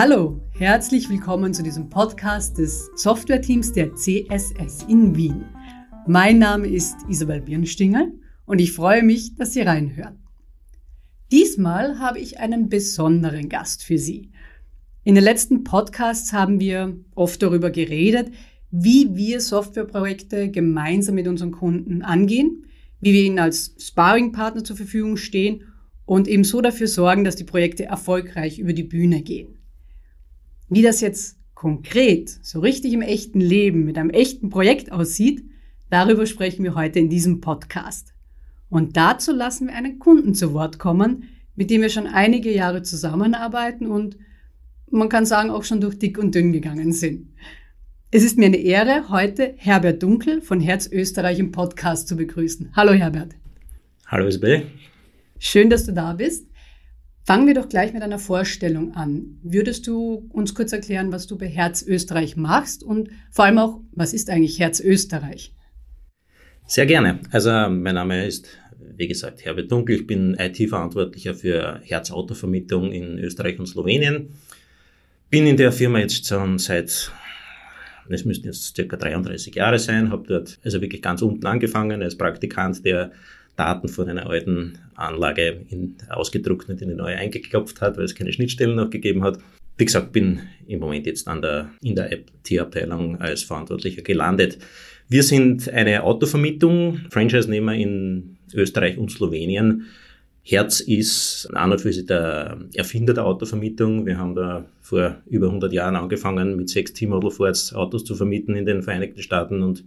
Hallo, herzlich willkommen zu diesem Podcast des Softwareteams der CSS in Wien. Mein Name ist Isabel Birnstingel und ich freue mich, dass Sie reinhören. Diesmal habe ich einen besonderen Gast für Sie. In den letzten Podcasts haben wir oft darüber geredet, wie wir Softwareprojekte gemeinsam mit unseren Kunden angehen, wie wir ihnen als Sparringpartner zur Verfügung stehen und eben so dafür sorgen, dass die Projekte erfolgreich über die Bühne gehen. Wie das jetzt konkret, so richtig im echten Leben mit einem echten Projekt aussieht, darüber sprechen wir heute in diesem Podcast. Und dazu lassen wir einen Kunden zu Wort kommen, mit dem wir schon einige Jahre zusammenarbeiten und man kann sagen auch schon durch dick und dünn gegangen sind. Es ist mir eine Ehre, heute Herbert Dunkel von Herz Österreich im Podcast zu begrüßen. Hallo Herbert. Hallo Isabel. Schön, dass du da bist. Fangen wir doch gleich mit einer Vorstellung an. Würdest du uns kurz erklären, was du bei Herz Österreich machst und vor allem auch, was ist eigentlich Herz Österreich? Sehr gerne. Also mein Name ist, wie gesagt, Herbert Dunkel. Ich bin IT-Verantwortlicher für Herz Autovermietung in Österreich und Slowenien. Bin in der Firma jetzt schon seit, es müssten jetzt circa 33 Jahre sein, habe dort also wirklich ganz unten angefangen als Praktikant, der Daten von einer alten Anlage in, ausgedruckt und in eine neue eingeklopft hat, weil es keine Schnittstellen noch gegeben hat. Wie gesagt, bin im Moment jetzt an der, in der IT-Abteilung als Verantwortlicher gelandet. Wir sind eine Autovermietung, Franchise-Nehmer in Österreich und Slowenien. Herz ist an und für sich der Erfinder der Autovermietung. Wir haben da vor über 100 Jahren angefangen, mit sechs T-Model Fords Autos zu vermieten in den Vereinigten Staaten und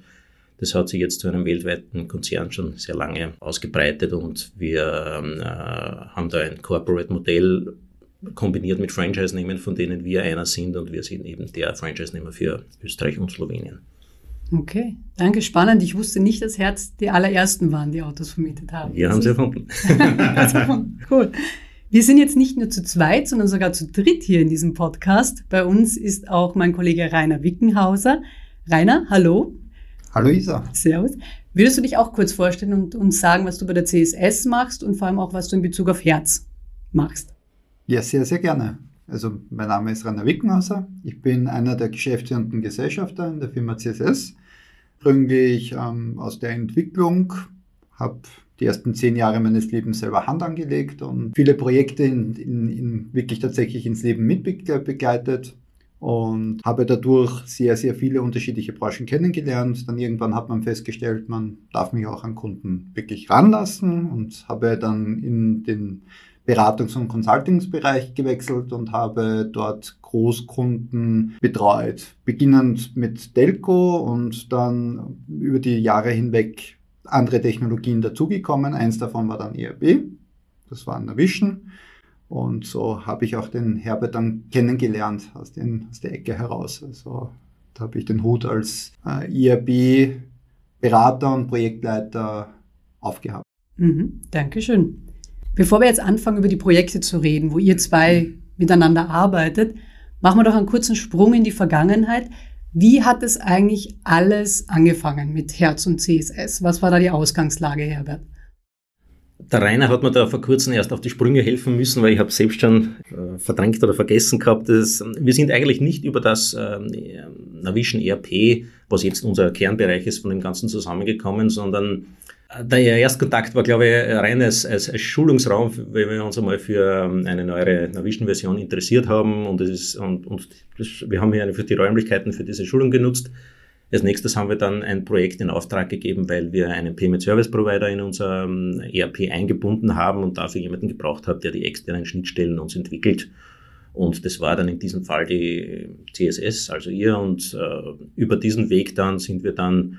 das hat sich jetzt zu einem weltweiten Konzern schon sehr lange ausgebreitet und wir ähm, äh, haben da ein Corporate-Modell kombiniert mit Franchise-Nehmern, von denen wir einer sind und wir sind eben der Franchise-Nehmer für Österreich und Slowenien. Okay, danke, spannend. Ich wusste nicht, dass Herz die allerersten waren, die Autos vermietet haben. Wir haben sie erfunden. cool. Wir sind jetzt nicht nur zu zweit, sondern sogar zu dritt hier in diesem Podcast. Bei uns ist auch mein Kollege Rainer Wickenhauser. Rainer, hallo. Hallo Isa. Servus. Würdest du dich auch kurz vorstellen und uns sagen, was du bei der CSS machst und vor allem auch, was du in Bezug auf Herz machst? Ja, sehr, sehr gerne. Also mein Name ist Rainer Wickenhauser. Ich bin einer der geschäftsführenden Gesellschafter in der Firma CSS. Ursprünglich ähm, aus der Entwicklung, habe die ersten zehn Jahre meines Lebens selber Hand angelegt und viele Projekte in, in, in wirklich tatsächlich ins Leben mitbegleitet und habe dadurch sehr, sehr viele unterschiedliche Branchen kennengelernt. Dann irgendwann hat man festgestellt, man darf mich auch an Kunden wirklich ranlassen und habe dann in den Beratungs- und Consultingsbereich gewechselt und habe dort Großkunden betreut. Beginnend mit Delco und dann über die Jahre hinweg andere Technologien dazugekommen. Eins davon war dann ERB, das war Navision. Und so habe ich auch den Herbert dann kennengelernt aus, den, aus der Ecke heraus. Also da habe ich den Hut als äh, IRB-Berater und Projektleiter aufgehabt. Mhm, Dankeschön. Bevor wir jetzt anfangen, über die Projekte zu reden, wo ihr zwei miteinander arbeitet, machen wir doch einen kurzen Sprung in die Vergangenheit. Wie hat es eigentlich alles angefangen mit Herz und CSS? Was war da die Ausgangslage, Herbert? Der Rainer hat mir da vor kurzem erst auf die Sprünge helfen müssen, weil ich habe selbst schon äh, verdrängt oder vergessen gehabt. Dass, wir sind eigentlich nicht über das äh, Navision ERP, was jetzt unser Kernbereich ist, von dem Ganzen zusammengekommen, sondern äh, der Erstkontakt war, glaube ich, rein als, als, als Schulungsraum, weil wir uns einmal für ähm, eine neuere Navision-Version interessiert haben und, es ist, und, und das, wir haben hier für die Räumlichkeiten für diese Schulung genutzt. Als nächstes haben wir dann ein Projekt in Auftrag gegeben, weil wir einen Payment Service Provider in unser ähm, ERP eingebunden haben und dafür jemanden gebraucht haben, der die externen Schnittstellen uns entwickelt. Und das war dann in diesem Fall die CSS, also ihr. Und äh, über diesen Weg dann sind wir dann,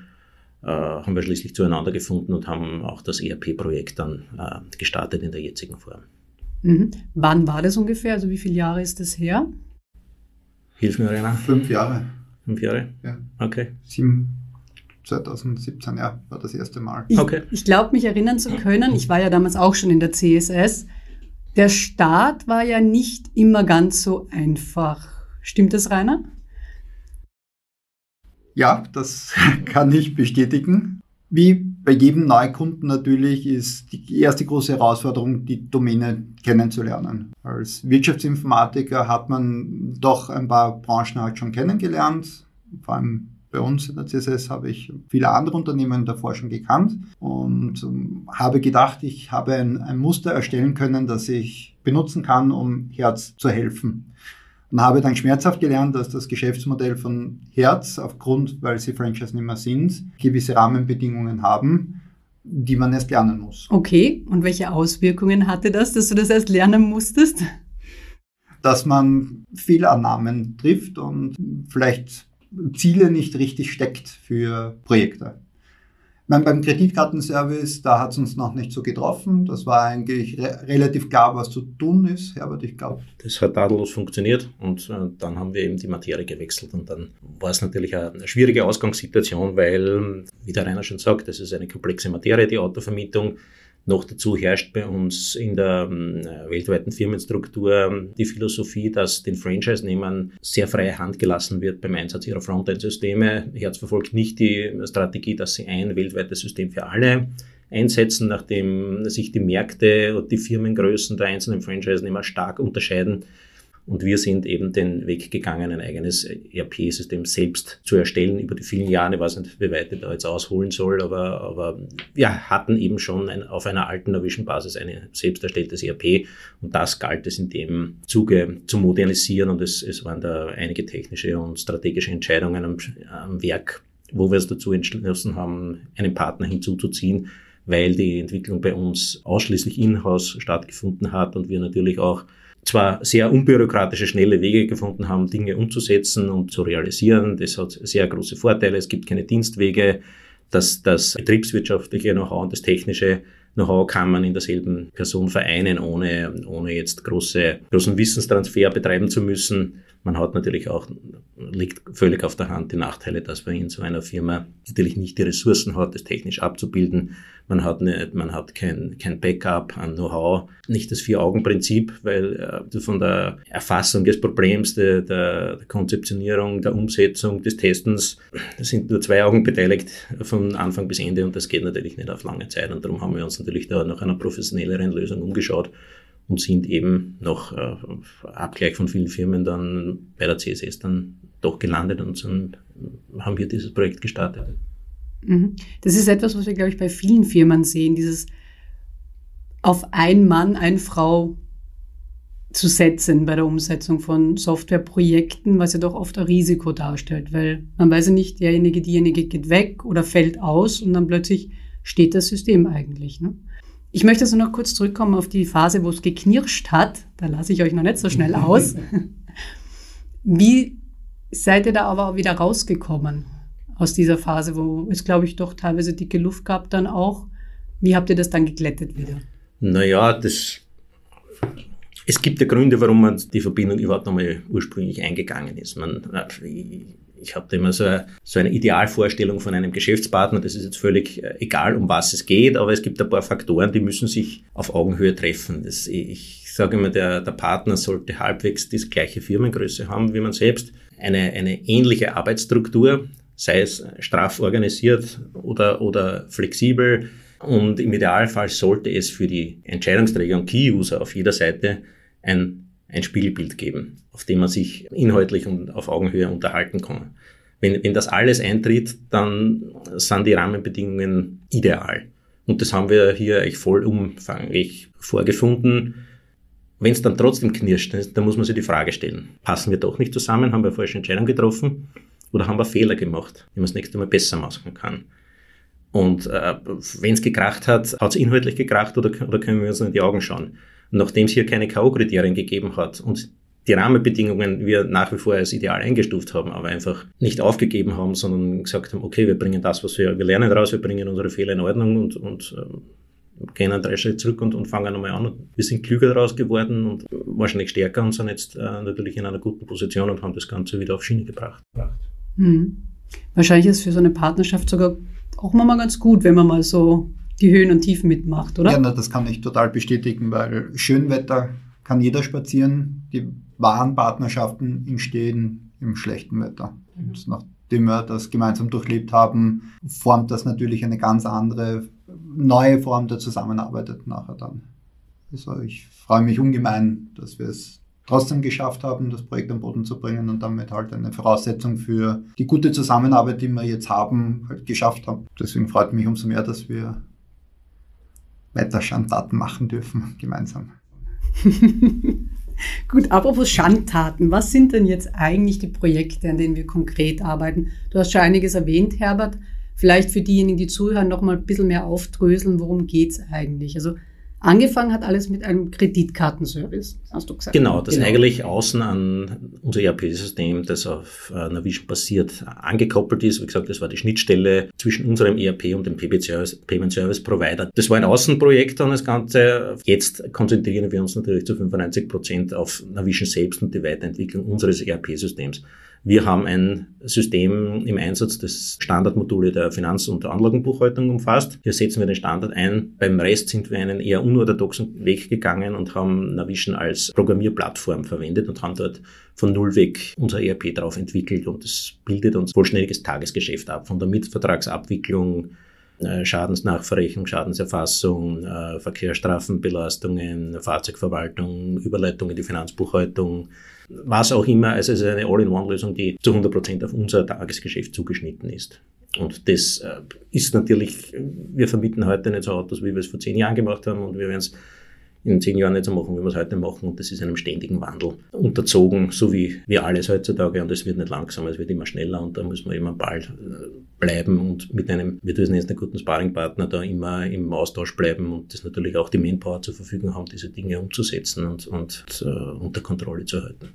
äh, haben wir schließlich zueinander gefunden und haben auch das ERP-Projekt dann äh, gestartet in der jetzigen Form. Mhm. Wann war das ungefähr? Also wie viele Jahre ist das her? Hilf mir, Rainer. Fünf Jahre. Fünf Jahre? Ja. Okay. Sieben, 2017, ja, war das erste Mal. Ich, Okay. ich glaube, mich erinnern zu können, ich war ja damals auch schon in der CSS, der Start war ja nicht immer ganz so einfach. Stimmt das, Rainer? Ja, das kann ich bestätigen. Wie bei jedem Neukunden natürlich ist die erste große Herausforderung, die Domäne kennenzulernen. Als Wirtschaftsinformatiker hat man doch ein paar Branchen halt schon kennengelernt, vor allem bei uns in der CSS habe ich viele andere Unternehmen davor schon gekannt und ähm, habe gedacht, ich habe ein, ein, Muster erstellen können, das ich benutzen kann, um Herz zu helfen. Und habe dann schmerzhaft gelernt, dass das Geschäftsmodell von Herz, aufgrund, weil sie Franchise nicht mehr sind, gewisse Rahmenbedingungen haben, die man erst lernen muss. Okay, und welche Auswirkungen hatte das, dass du das erst lernen musstest? Dass man Fehlannahmen trifft und vielleicht Ziele nicht richtig steckt für Projekte. Meine, beim Kreditkartenservice, da hat es uns noch nicht so getroffen. Das war eigentlich re relativ klar, was zu tun ist, Herbert, ich glaube. Das hat tadellos funktioniert und äh, dann haben wir eben die Materie gewechselt und dann war es natürlich eine schwierige Ausgangssituation, weil, wie der Rainer schon sagt, das ist eine komplexe Materie, die Autovermietung. Noch dazu herrscht bei uns in der äh, weltweiten Firmenstruktur ähm, die Philosophie, dass den Franchise-Nehmern sehr freie Hand gelassen wird beim Einsatz ihrer Frontend-Systeme. Herz verfolgt nicht die Strategie, dass sie ein weltweites System für alle einsetzen, nachdem sich die Märkte und die Firmengrößen der einzelnen Franchise-Nehmer stark unterscheiden und wir sind eben den Weg gegangen, ein eigenes ERP-System selbst zu erstellen über die vielen Jahre. Ich weiß nicht, wie weit ich da jetzt ausholen soll, aber, aber wir hatten eben schon ein, auf einer alten Navision-Basis ein selbst erstelltes ERP und das galt es in dem Zuge zu modernisieren und es, es waren da einige technische und strategische Entscheidungen am, am Werk, wo wir es dazu entschlossen haben, einen Partner hinzuzuziehen, weil die Entwicklung bei uns ausschließlich in-house stattgefunden hat und wir natürlich auch zwar sehr unbürokratische, schnelle Wege gefunden haben, Dinge umzusetzen und zu realisieren. Das hat sehr große Vorteile. Es gibt keine Dienstwege. Das, das betriebswirtschaftliche Know-how und das technische Know-how kann man in derselben Person vereinen, ohne, ohne jetzt große, großen Wissenstransfer betreiben zu müssen. Man hat natürlich auch, liegt völlig auf der Hand die Nachteile, dass man in so einer Firma natürlich nicht die Ressourcen hat, das technisch abzubilden. Man hat, nicht, man hat kein, kein Backup an Know-how, nicht das Vier-Augen-Prinzip, weil äh, von der Erfassung des Problems, der, der, der Konzeptionierung, der Umsetzung, des Testens, da sind nur zwei Augen beteiligt von Anfang bis Ende und das geht natürlich nicht auf lange Zeit und darum haben wir uns natürlich da nach einer professionelleren Lösung umgeschaut und sind eben nach äh, Abgleich von vielen Firmen dann bei der CSS dann doch gelandet und dann haben wir dieses Projekt gestartet. Mhm. Das ist etwas, was wir, glaube ich, bei vielen Firmen sehen, dieses auf ein Mann, eine Frau zu setzen bei der Umsetzung von Softwareprojekten, was ja doch oft ein Risiko darstellt, weil man weiß ja nicht, derjenige, diejenige geht weg oder fällt aus und dann plötzlich steht das System eigentlich. Ne? Ich möchte also noch kurz zurückkommen auf die Phase, wo es geknirscht hat. Da lasse ich euch noch nicht so schnell aus. Wie seid ihr da aber auch wieder rausgekommen aus dieser Phase, wo es, glaube ich, doch teilweise dicke Luft gab dann auch? Wie habt ihr das dann geglättet wieder? Naja, das, es gibt ja Gründe, warum man die Verbindung überhaupt nochmal ursprünglich eingegangen ist. Man, ich habe immer so eine, so eine Idealvorstellung von einem Geschäftspartner. Das ist jetzt völlig äh, egal, um was es geht, aber es gibt ein paar Faktoren, die müssen sich auf Augenhöhe treffen. Das, ich sage immer, der, der Partner sollte halbwegs die gleiche Firmengröße haben wie man selbst, eine, eine ähnliche Arbeitsstruktur, sei es straff organisiert oder, oder flexibel. Und im Idealfall sollte es für die Entscheidungsträger und Key-User auf jeder Seite ein ein Spiegelbild geben, auf dem man sich inhaltlich und auf Augenhöhe unterhalten kann. Wenn, wenn das alles eintritt, dann sind die Rahmenbedingungen ideal. Und das haben wir hier eigentlich vollumfanglich vorgefunden. Wenn es dann trotzdem knirscht, dann muss man sich die Frage stellen, passen wir doch nicht zusammen, haben wir eine falsche Entscheidung getroffen oder haben wir Fehler gemacht, die man das nächste Mal besser machen kann. Und äh, wenn es gekracht hat, hat es inhaltlich gekracht oder, oder können wir uns in die Augen schauen? Nachdem es hier keine K.O.-Kriterien gegeben hat und die Rahmenbedingungen wir nach wie vor als ideal eingestuft haben, aber einfach nicht aufgegeben haben, sondern gesagt haben, okay, wir bringen das, was wir, wir lernen raus, wir bringen unsere Fehler in Ordnung und, und ähm, gehen einen drei Schritte zurück und, und fangen nochmal an. Wir sind klüger daraus geworden und wahrscheinlich stärker und sind jetzt äh, natürlich in einer guten Position und haben das Ganze wieder auf Schiene gebracht. Hm. Wahrscheinlich ist für so eine Partnerschaft sogar auch mal ganz gut, wenn man mal so die Höhen und Tiefen mitmacht, oder? Ja, na, das kann ich total bestätigen, weil Schönwetter kann jeder spazieren. Die wahren Partnerschaften entstehen im schlechten Wetter. Mhm. Und nach nachdem wir das gemeinsam durchlebt haben, formt das natürlich eine ganz andere, neue Form der Zusammenarbeit nachher dann. Also ich freue mich ungemein, dass wir es trotzdem geschafft haben, das Projekt am Boden zu bringen und damit halt eine Voraussetzung für die gute Zusammenarbeit, die wir jetzt haben, halt geschafft haben. Deswegen freut mich umso mehr, dass wir weiter Schandtaten machen dürfen, gemeinsam. Gut, apropos Schandtaten, was sind denn jetzt eigentlich die Projekte, an denen wir konkret arbeiten? Du hast schon einiges erwähnt, Herbert. Vielleicht für diejenigen, die zuhören, noch mal ein bisschen mehr aufdröseln, worum geht es eigentlich? Also Angefangen hat alles mit einem Kreditkartenservice, hast du gesagt. Genau, das genau. eigentlich außen an unser ERP-System, das auf äh, Navision basiert, angekoppelt ist. Wie gesagt, das war die Schnittstelle zwischen unserem ERP und dem Payment Service Provider. Das war ein Außenprojekt dann das Ganze. Jetzt konzentrieren wir uns natürlich zu 95 Prozent auf Navision selbst und die Weiterentwicklung unseres ERP-Systems. Wir haben ein System im Einsatz, das Standardmodule der Finanz- und Anlagenbuchhaltung umfasst. Hier setzen wir den Standard ein. Beim Rest sind wir einen eher unorthodoxen Weg gegangen und haben Navision als Programmierplattform verwendet und haben dort von Null weg unser ERP drauf entwickelt und das bildet uns vollständiges Tagesgeschäft ab. Von der Mitvertragsabwicklung äh, Schadensnachverrechnung, Schadenserfassung, äh, Verkehrsstrafenbelastungen, Fahrzeugverwaltung, Überleitung in die Finanzbuchhaltung, was auch immer. Also es ist eine All-in-One-Lösung, die zu 100 Prozent auf unser Tagesgeschäft zugeschnitten ist. Und das äh, ist natürlich, wir vermieten heute nicht so Autos, wie wir es vor zehn Jahren gemacht haben und wir werden es in zehn Jahren nicht so machen, wie wir es heute machen. Und das ist einem ständigen Wandel unterzogen, so wie wir alles heutzutage. Und es wird nicht langsamer, es wird immer schneller und da muss man immer bald äh, bleiben und mit einem, wir tun jetzt einen guten Sparringpartner da immer im Austausch bleiben und das natürlich auch die Manpower zur Verfügung haben, diese Dinge umzusetzen und, und uh, unter Kontrolle zu halten.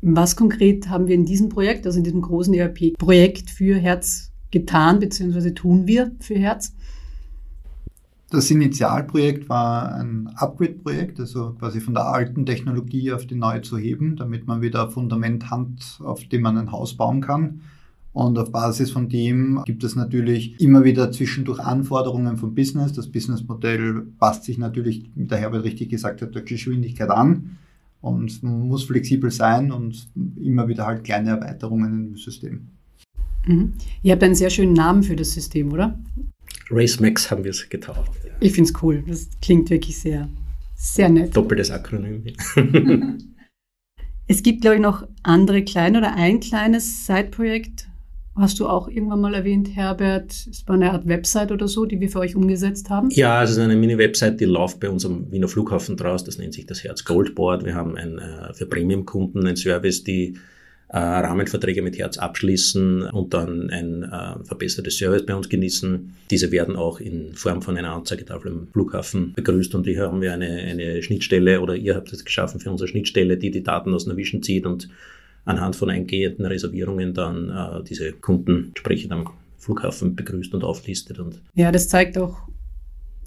Was konkret haben wir in diesem Projekt, also in diesem großen ERP-Projekt für Herz getan, beziehungsweise tun wir für Herz? Das Initialprojekt war ein Upgrade-Projekt, also quasi von der alten Technologie auf die neue zu heben, damit man wieder ein Fundament hat, auf dem man ein Haus bauen kann. Und auf Basis von dem gibt es natürlich immer wieder zwischendurch Anforderungen vom Business. Das Businessmodell passt sich natürlich, wie der Herbert richtig gesagt hat, der Geschwindigkeit an und muss flexibel sein und immer wieder halt kleine Erweiterungen im System. Mhm. Ihr habt einen sehr schönen Namen für das System, oder? RaceMax haben wir es getauft. Ich finde es cool. Das klingt wirklich sehr, sehr nett. Doppeltes Akronym. es gibt, glaube ich, noch andere kleine oder ein kleines Side-Projekt. Hast du auch irgendwann mal erwähnt, Herbert? Es war eine Art Website oder so, die wir für euch umgesetzt haben? Ja, es ist eine Mini-Website, die läuft bei uns am Wiener Flughafen draus. Das nennt sich das Herz Goldboard. Wir haben ein, äh, für Premium-Kunden einen Service, die äh, Rahmenverträge mit Herz abschließen und dann ein äh, verbessertes Service bei uns genießen. Diese werden auch in Form von einer Anzeigetafel am Flughafen begrüßt und hier haben wir eine, eine Schnittstelle oder ihr habt es geschaffen für unsere Schnittstelle, die die Daten aus Navision zieht und anhand von eingehenden Reservierungen dann äh, diese Kunden entsprechend am Flughafen begrüßt und auflistet. Und ja, das zeigt auch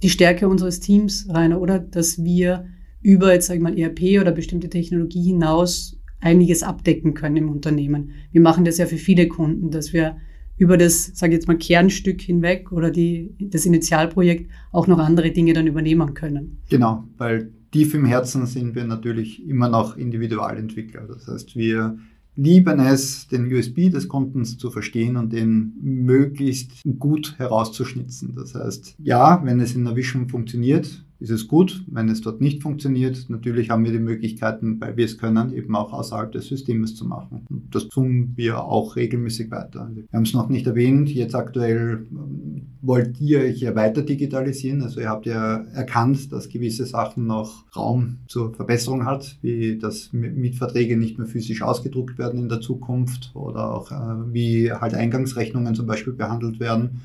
die Stärke unseres Teams, Rainer, oder? Dass wir über jetzt, sag ich mal, ERP oder bestimmte Technologie hinaus einiges abdecken können im Unternehmen. Wir machen das ja für viele Kunden, dass wir über das, sage ich jetzt mal, Kernstück hinweg oder die, das Initialprojekt auch noch andere Dinge dann übernehmen können. Genau, weil tief im Herzen sind wir natürlich immer noch Individualentwickler. Das heißt, wir lieben es, den USB des Kundens zu verstehen und den möglichst gut herauszuschnitzen. Das heißt, ja, wenn es in der Vision funktioniert, ist es gut. Wenn es dort nicht funktioniert, natürlich haben wir die Möglichkeiten, weil wir es können, eben auch außerhalb des Systems zu machen. Und das tun wir auch regelmäßig weiter. Wir haben es noch nicht erwähnt, jetzt aktuell ähm, wollt ihr euch ja weiter digitalisieren. Also ihr habt ja erkannt, dass gewisse Sachen noch Raum zur Verbesserung hat, wie dass Mietverträge nicht mehr physisch ausgedruckt werden in der Zukunft oder auch äh, wie halt Eingangsrechnungen zum Beispiel behandelt werden.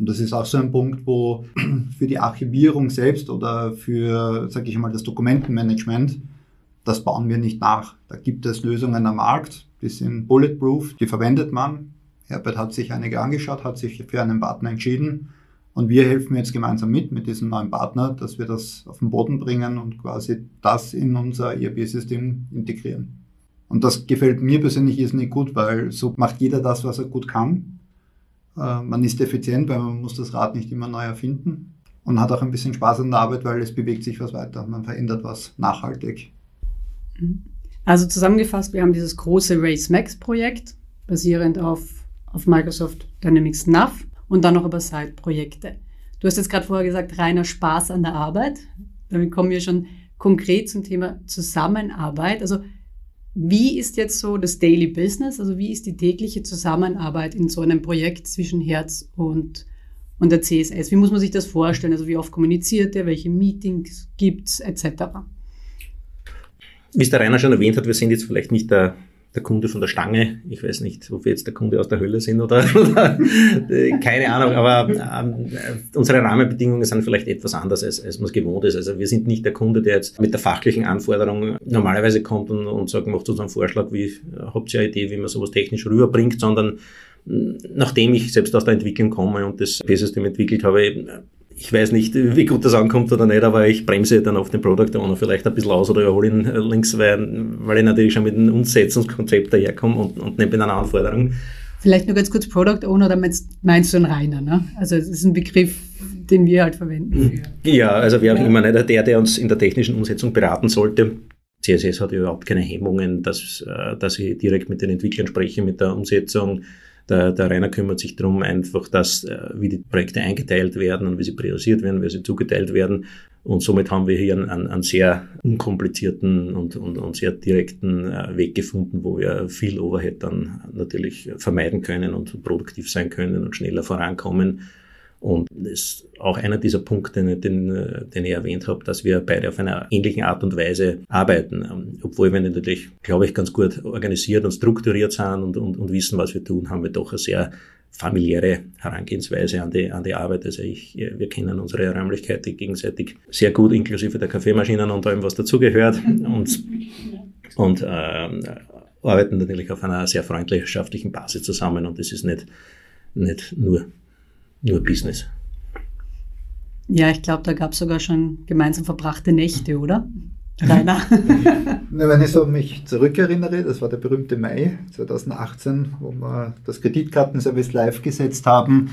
Und das ist auch so ein Punkt, wo für die Archivierung selbst oder für, sage ich mal, das Dokumentenmanagement, das bauen wir nicht nach. Da gibt es Lösungen am Markt, die sind bulletproof, die verwendet man. Herbert hat sich einige angeschaut, hat sich für einen Partner entschieden. Und wir helfen jetzt gemeinsam mit, mit diesem neuen Partner, dass wir das auf den Boden bringen und quasi das in unser ERP-System integrieren. Und das gefällt mir persönlich irrsinnig gut, weil so macht jeder das, was er gut kann. Äh, man ist effizient, weil man muss das Rad nicht immer neu erfinden und hat auch ein bisschen Spaß an der Arbeit, weil es bewegt sich was weiter. Man verändert was nachhaltig. Mhm. Also zusammengefasst, wir haben dieses große Race Max Projekt, basierend auf, auf Microsoft Dynamics NAV und dann noch über Side-Projekte. Du hast jetzt gerade vorher gesagt, reiner Spaß an der Arbeit. Damit kommen wir schon konkret zum Thema Zusammenarbeit. Also wie ist jetzt so das Daily Business? Also wie ist die tägliche Zusammenarbeit in so einem Projekt zwischen Herz und, und der CSS? Wie muss man sich das vorstellen? Also wie oft kommuniziert ihr, welche Meetings gibt es etc.? Wie es der Rainer schon erwähnt hat, wir sind jetzt vielleicht nicht der der Kunde von der Stange. Ich weiß nicht, ob wir jetzt der Kunde aus der Hölle sind oder, oder keine Ahnung, aber ähm, unsere Rahmenbedingungen sind vielleicht etwas anders, als, als man es gewohnt ist. Also wir sind nicht der Kunde, der jetzt mit der fachlichen Anforderung normalerweise kommt und, und sagt, macht uns einen Vorschlag, wie habt ihr eine Idee, wie man sowas technisch rüberbringt, sondern nachdem ich selbst aus der Entwicklung komme und das P-System entwickelt habe, ich weiß nicht, wie gut das ankommt oder nicht, aber ich bremse dann auf den Product Owner vielleicht ein bisschen aus oder überhole ihn links, weil, weil ich natürlich schon mit einem Umsetzungskonzept daherkomme und, und nicht mit einer Anforderung. Vielleicht nur ganz kurz Product Owner, da meinst, meinst du einen Reiner, ne? Also es ist ein Begriff, den wir halt verwenden. Ja, also wer auch ja. immer, nicht der, der uns in der technischen Umsetzung beraten sollte. CSS hat überhaupt keine Hemmungen, dass, äh, dass ich direkt mit den Entwicklern spreche, mit der Umsetzung der, der Rainer kümmert sich darum einfach, dass, äh, wie die Projekte eingeteilt werden und wie sie priorisiert werden, wie sie zugeteilt werden. Und somit haben wir hier einen, einen sehr unkomplizierten und, und, und sehr direkten äh, Weg gefunden, wo wir viel Overhead dann natürlich vermeiden können und produktiv sein können und schneller vorankommen und das ist auch einer dieser Punkte, den, den ich erwähnt habe, dass wir beide auf einer ähnlichen Art und Weise arbeiten. Ähm, obwohl wir natürlich, glaube ich, ganz gut organisiert und strukturiert sind und, und, und wissen, was wir tun, haben wir doch eine sehr familiäre Herangehensweise an die, an die Arbeit. Also ich, wir kennen unsere Räumlichkeiten gegenseitig sehr gut, inklusive der Kaffeemaschinen und allem, was dazugehört. Und, und äh, arbeiten natürlich auf einer sehr freundschaftlichen Basis zusammen und das ist nicht, nicht nur nur Business. Ja, ich glaube, da gab es sogar schon gemeinsam verbrachte Nächte, oder? Rainer? Na, wenn ich so mich zurückerinnere, das war der berühmte Mai 2018, wo wir das Kreditkartenservice live gesetzt haben.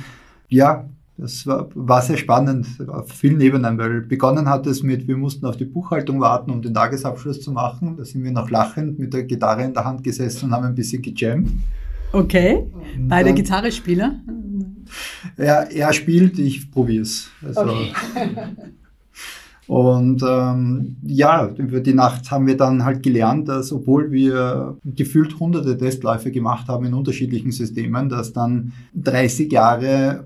Ja, das war, war sehr spannend auf vielen Ebenen, weil begonnen hat es mit, wir mussten auf die Buchhaltung warten, um den Tagesabschluss zu machen. Da sind wir noch lachend mit der Gitarre in der Hand gesessen und haben ein bisschen gejammt. Okay, beide Gitarrespieler? Ja, er spielt, ich probiere es. Also, okay. Und ähm, ja, über die Nacht haben wir dann halt gelernt, dass obwohl wir gefühlt hunderte Testläufe gemacht haben in unterschiedlichen Systemen, dass dann 30 Jahre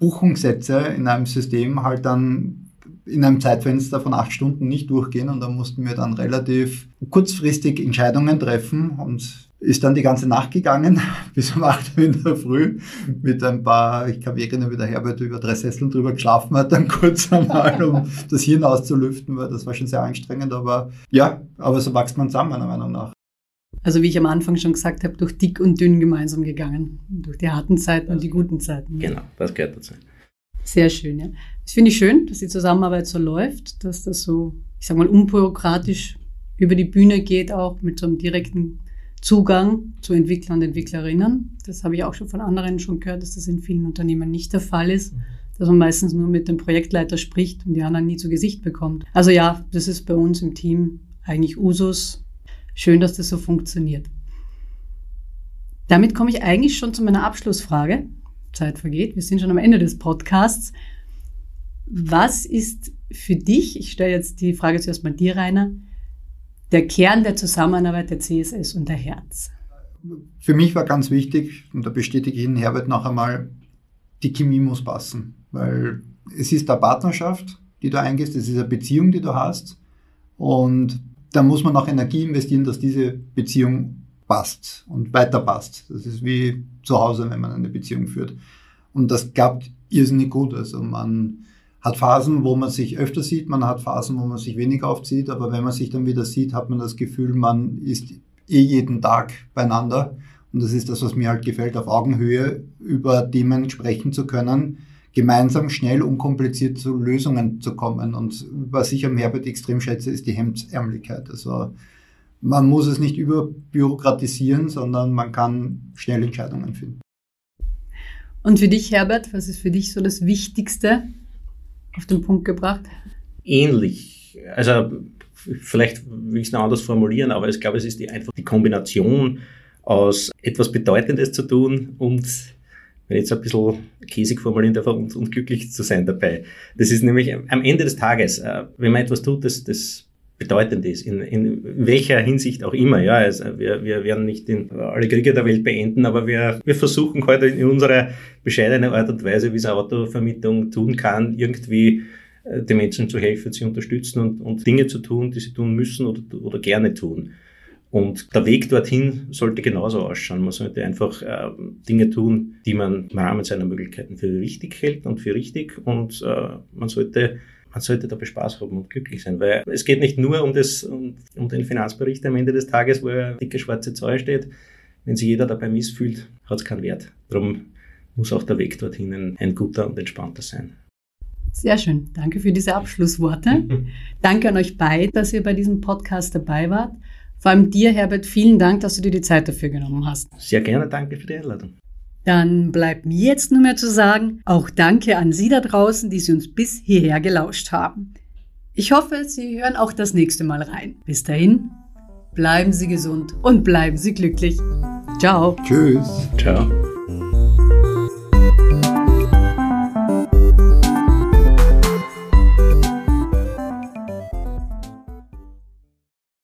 Buchungssätze in einem System halt dann in einem Zeitfenster von acht Stunden nicht durchgehen und da mussten wir dann relativ kurzfristig Entscheidungen treffen und ist dann die ganze Nacht gegangen, bis um 8 Uhr in der Früh, mit ein paar, ich glaube, ich erinnere, wie der Herbert über drei Sesseln drüber geschlafen hat, dann kurz einmal, um das Hirn auszulüften, weil das war schon sehr anstrengend, aber ja, aber so wächst man zusammen, meiner Meinung nach. Also wie ich am Anfang schon gesagt habe, durch dick und dünn gemeinsam gegangen, durch die harten Zeiten und die guten Zeiten. Genau, das gehört dazu. Sehr schön, ja. Das finde ich schön, dass die Zusammenarbeit so läuft, dass das so, ich sag mal, unbürokratisch über die Bühne geht, auch mit so einem direkten Zugang zu Entwicklern und Entwicklerinnen. Das habe ich auch schon von anderen schon gehört, dass das in vielen Unternehmen nicht der Fall ist, dass man meistens nur mit dem Projektleiter spricht und die anderen nie zu Gesicht bekommt. Also ja, das ist bei uns im Team eigentlich Usus. Schön, dass das so funktioniert. Damit komme ich eigentlich schon zu meiner Abschlussfrage. Zeit vergeht, wir sind schon am Ende des Podcasts. Was ist für dich, ich stelle jetzt die Frage zuerst mal dir, Rainer, der Kern der Zusammenarbeit der CSS und der Herz? Für mich war ganz wichtig, und da bestätige ich Ihnen Herbert noch einmal, die Chemie muss passen, weil es ist eine Partnerschaft, die du eingehst, es ist eine Beziehung, die du hast und da muss man auch Energie investieren, dass diese Beziehung passt und weiter passt. Das ist wie zu Hause, wenn man eine Beziehung führt. Und das klappt irrsinnig gut. Also man hat Phasen, wo man sich öfter sieht, man hat Phasen, wo man sich weniger oft sieht, aber wenn man sich dann wieder sieht, hat man das Gefühl, man ist eh jeden Tag beieinander. Und das ist das, was mir halt gefällt, auf Augenhöhe über Themen sprechen zu können, gemeinsam schnell, unkompliziert zu Lösungen zu kommen. Und was ich am Herbert extrem schätze, ist die Hemdsärmlichkeit. Also man muss es nicht überbürokratisieren, sondern man kann schnell Entscheidungen finden. Und für dich, Herbert, was ist für dich so das Wichtigste auf den Punkt gebracht? Ähnlich. Also vielleicht will ich es noch anders formulieren, aber ich glaube, es ist die, einfach die Kombination aus etwas Bedeutendes zu tun und wenn ich jetzt ein bisschen käsig formulieren darf, und, und glücklich zu sein dabei. Das ist nämlich am Ende des Tages, äh, wenn man etwas tut, das, das bedeutend ist, in, in welcher Hinsicht auch immer. Ja, also wir, wir werden nicht in alle Kriege der Welt beenden, aber wir, wir versuchen heute in unserer bescheidenen Art und Weise, wie es eine Autovermietung tun kann, irgendwie äh, den Menschen zu helfen, sie unterstützen und, und Dinge zu tun, die sie tun müssen oder, oder gerne tun. Und der Weg dorthin sollte genauso ausschauen. Man sollte einfach äh, Dinge tun, die man im Rahmen seiner Möglichkeiten für wichtig hält und für richtig. Und äh, man sollte man sollte dabei Spaß haben und glücklich sein, weil es geht nicht nur um, das, um, um den Finanzbericht am Ende des Tages, wo eine dicke schwarze Zahl steht. Wenn sich jeder dabei missfühlt, hat es keinen Wert. Darum muss auch der Weg dorthin ein, ein guter und entspannter sein. Sehr schön. Danke für diese Abschlussworte. Danke an euch beide, dass ihr bei diesem Podcast dabei wart. Vor allem dir, Herbert, vielen Dank, dass du dir die Zeit dafür genommen hast. Sehr gerne, danke für die Einladung. Dann bleibt mir jetzt nur mehr zu sagen, auch danke an Sie da draußen, die Sie uns bis hierher gelauscht haben. Ich hoffe, Sie hören auch das nächste Mal rein. Bis dahin, bleiben Sie gesund und bleiben Sie glücklich. Ciao. Tschüss. Ciao.